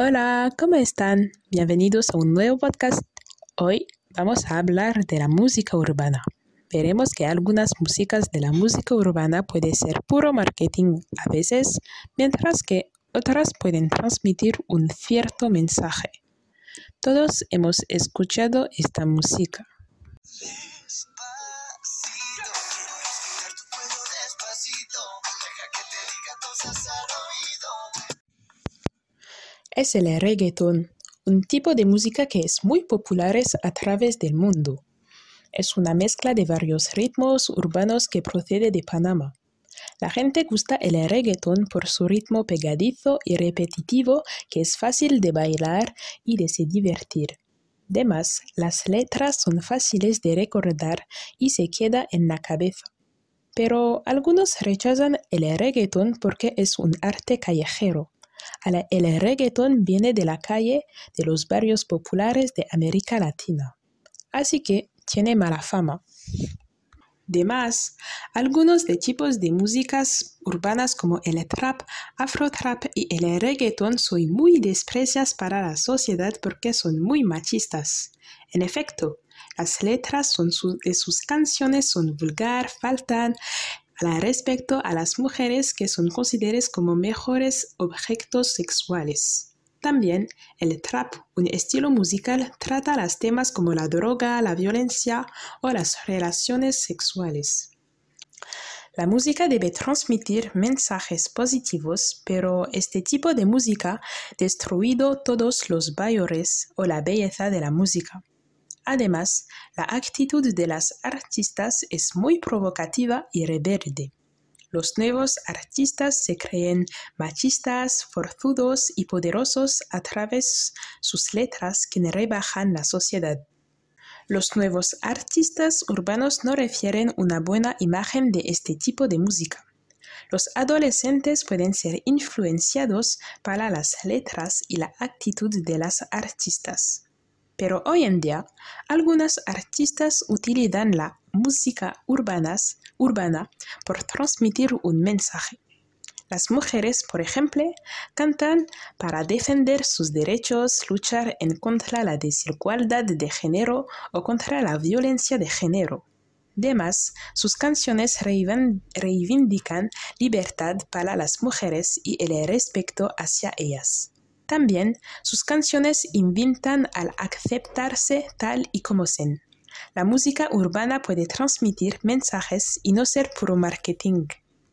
Hola, ¿cómo están? Bienvenidos a un nuevo podcast. Hoy vamos a hablar de la música urbana. Veremos que algunas músicas de la música urbana pueden ser puro marketing a veces, mientras que otras pueden transmitir un cierto mensaje. Todos hemos escuchado esta música. Es el reggaeton, un tipo de música que es muy popular a través del mundo. Es una mezcla de varios ritmos urbanos que procede de Panamá. La gente gusta el reggaeton por su ritmo pegadizo y repetitivo que es fácil de bailar y de se divertir. Además, las letras son fáciles de recordar y se queda en la cabeza. Pero algunos rechazan el reggaeton porque es un arte callejero el reggaeton viene de la calle de los barrios populares de América Latina, así que tiene mala fama. Además, algunos de tipos de músicas urbanas como el trap, afro-trap y el reggaeton son muy despreciadas para la sociedad porque son muy machistas. En efecto, las letras de sus canciones son vulgar, faltan respecto a las mujeres que son consideradas como mejores objetos sexuales. También el trap, un estilo musical, trata los temas como la droga, la violencia o las relaciones sexuales. La música debe transmitir mensajes positivos, pero este tipo de música destruido todos los valores o la belleza de la música. Además, la actitud de las artistas es muy provocativa y rebelde. Los nuevos artistas se creen machistas, forzudos y poderosos a través sus letras que rebajan la sociedad. Los nuevos artistas urbanos no refieren una buena imagen de este tipo de música. Los adolescentes pueden ser influenciados para las letras y la actitud de las artistas. Pero hoy en día, algunos artistas utilizan la música urbana por transmitir un mensaje. Las mujeres, por ejemplo, cantan para defender sus derechos, luchar en contra la desigualdad de género o contra la violencia de género. Además, sus canciones reivindican libertad para las mujeres y el respeto hacia ellas. También sus canciones invitan al aceptarse tal y como son. La música urbana puede transmitir mensajes y no ser puro marketing.